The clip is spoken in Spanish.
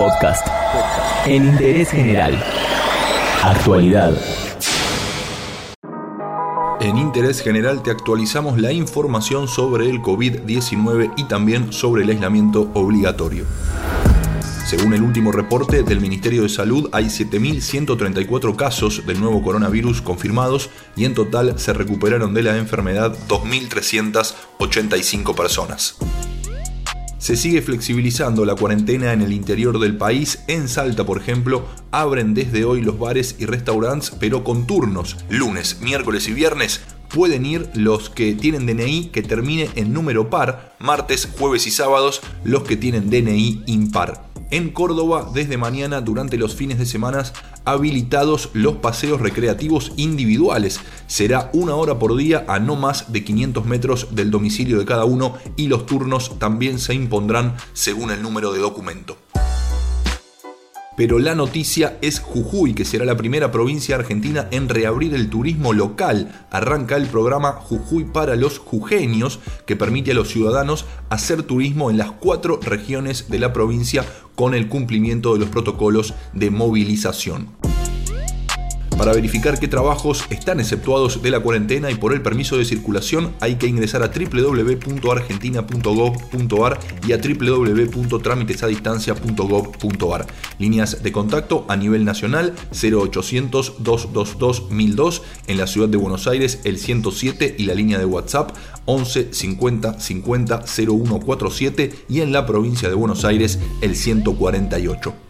Podcast. En interés general. Actualidad. En Interés General te actualizamos la información sobre el COVID-19 y también sobre el aislamiento obligatorio. Según el último reporte del Ministerio de Salud, hay 7.134 casos del nuevo coronavirus confirmados y en total se recuperaron de la enfermedad 2.385 personas. Se sigue flexibilizando la cuarentena en el interior del país. En Salta, por ejemplo, abren desde hoy los bares y restaurantes, pero con turnos. Lunes, miércoles y viernes pueden ir los que tienen DNI que termine en número par. Martes, jueves y sábados los que tienen DNI impar en Córdoba desde mañana durante los fines de semana habilitados los paseos recreativos individuales. Será una hora por día a no más de 500 metros del domicilio de cada uno y los turnos también se impondrán según el número de documento pero la noticia es Jujuy, que será la primera provincia argentina en reabrir el turismo local. Arranca el programa Jujuy para los jujeños, que permite a los ciudadanos hacer turismo en las cuatro regiones de la provincia con el cumplimiento de los protocolos de movilización. Para verificar qué trabajos están exceptuados de la cuarentena y por el permiso de circulación hay que ingresar a www.argentina.gov.ar y a www.trámitesadistancia.gov.ar. Líneas de contacto a nivel nacional 0800 222 1002 en la ciudad de Buenos Aires el 107 y la línea de WhatsApp 11 50 50 0147 y en la provincia de Buenos Aires el 148.